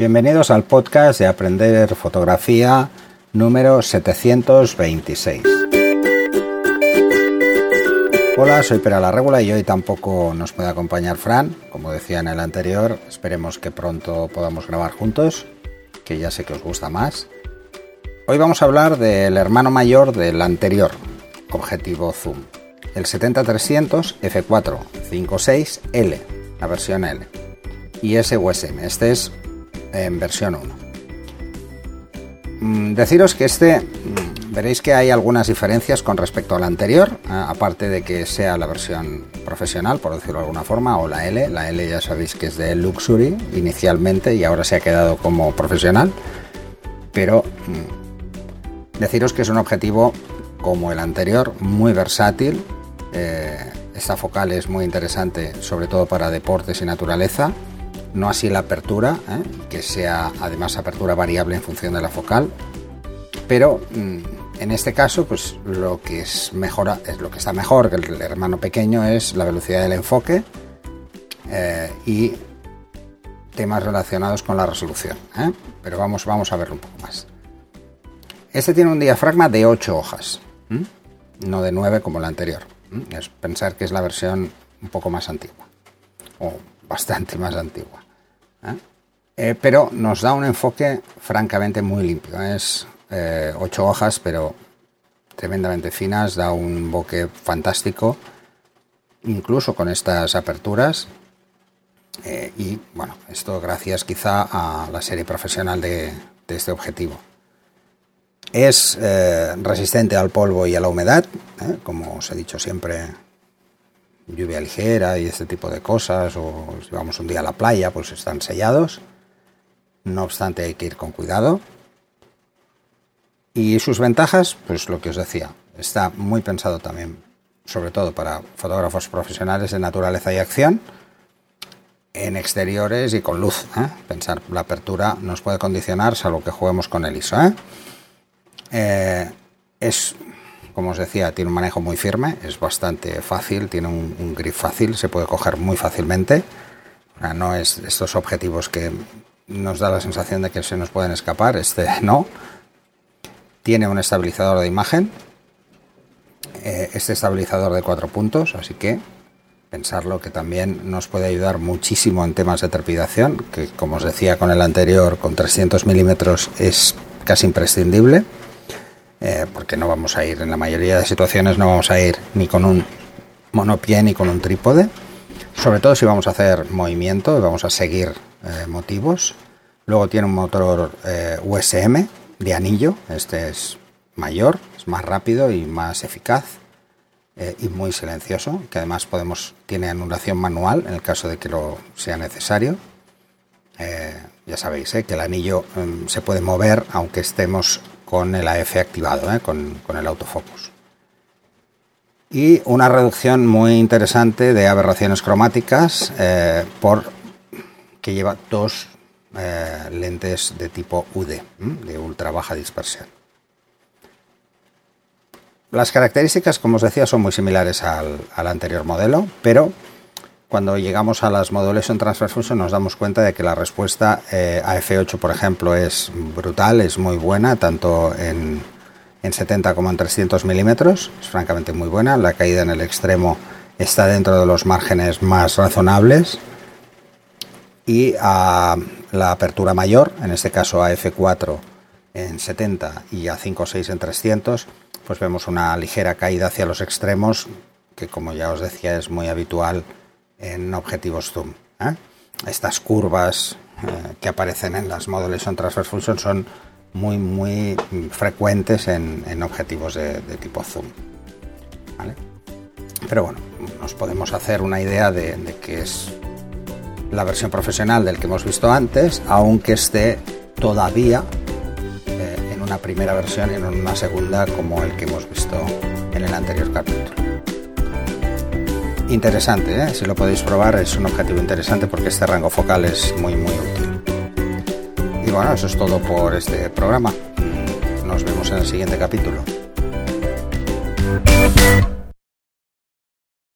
Bienvenidos al podcast de Aprender Fotografía número 726. Hola, soy Pera la Regula y hoy tampoco nos puede acompañar Fran, como decía en el anterior, esperemos que pronto podamos grabar juntos, que ya sé que os gusta más. Hoy vamos a hablar del hermano mayor del anterior objetivo zoom, el 70-300 f4 56L, la versión L, y ese USM. Este es en versión 1. Mm, deciros que este, mm, veréis que hay algunas diferencias con respecto al anterior, aparte de que sea la versión profesional, por decirlo de alguna forma, o la L. La L ya sabéis que es de Luxury inicialmente y ahora se ha quedado como profesional. Pero mm, deciros que es un objetivo como el anterior, muy versátil. Eh, esta focal es muy interesante, sobre todo para deportes y naturaleza no así la apertura, ¿eh? que sea además apertura variable en función de la focal, pero mm, en este caso, pues lo que es mejor, es lo que está mejor que el hermano pequeño es la velocidad del enfoque eh, y temas relacionados con la resolución. ¿eh? Pero vamos, vamos a verlo un poco más. Este tiene un diafragma de 8 hojas, no de 9 como el anterior. Es pensar que es la versión un poco más antigua o bastante más antigua. ¿Eh? Eh, pero nos da un enfoque francamente muy limpio. Es eh, ocho hojas, pero tremendamente finas, da un bokeh fantástico, incluso con estas aperturas. y bueno, esto gracias quizá a la serie profesional de este objetivo. Es resistente al polvo y a la humedad, como os he dicho siempre lluvia ligera y este tipo de cosas, o si vamos un día a la playa, pues están sellados. No obstante, hay que ir con cuidado. Y sus ventajas, pues lo que os decía, está muy pensado también, sobre todo para fotógrafos profesionales de naturaleza y acción, en exteriores y con luz. ¿eh? Pensar, la apertura nos puede condicionar, salvo que juguemos con el ISO. ¿eh? Eh, es como os decía, tiene un manejo muy firme, es bastante fácil, tiene un, grip fácil, se puede coger muy fácilmente. No es estos objetivos que nos da la sensación de que se nos pueden escapar, este no. Tiene un estabilizador de imagen, eh, este estabilizador de cuatro puntos, así que pensarlo que también nos puede ayudar muchísimo en temas de trepidación, que como os decía con el anterior, con 300 milímetros es casi imprescindible. Eh, porque no vamos a ir, en la mayoría de situaciones no vamos a ir ni con un monopié ni con un trípode, sobre todo si vamos a hacer movimiento y vamos a seguir eh, motivos. Luego tiene un motor eh, USM de anillo, este es mayor, es más rápido y más eficaz y muy silencioso, que además podemos tiene anulación manual en el caso de que lo sea necesario. ya sabéis que el anillo mm, se puede mover aunque estemos con el AF activado, ¿eh? con, el autofocus. Y una reducción muy interesante de aberraciones cromáticas eh, por que lleva dos eh, lentes de tipo UD, de ultra baja dispersión. Las características, como os decía, son muy similares al, al anterior modelo, pero cuando llegamos a las Modulation Transfer nos damos cuenta de que la respuesta eh, a F8, por ejemplo, es brutal, es muy buena, tanto en, 70 como en 300 milímetros, es francamente muy buena. La caída en el extremo está dentro de los márgenes más razonables. Y a la apertura mayor, en este caso a F4 en 70 y a 5.6 en 300, pues vemos una ligera caída hacia los extremos, que como ya os decía es muy habitual en objetivos zoom. ¿eh? Estas curvas eh, que aparecen en las Modulation Transfer Function son muy, muy frecuentes en, objetivos de, tipo zoom. Pero bueno, nos podemos hacer una idea de, que es la versión profesional del que hemos visto antes, aunque esté todavía eh, en una primera versión y en una segunda como el que hemos visto en el anterior capítulo interesante, ¿eh? si lo podéis probar es un objetivo interesante porque este rango focal es muy muy útil. Y bueno, eso es todo por este programa. Nos vemos en el siguiente capítulo.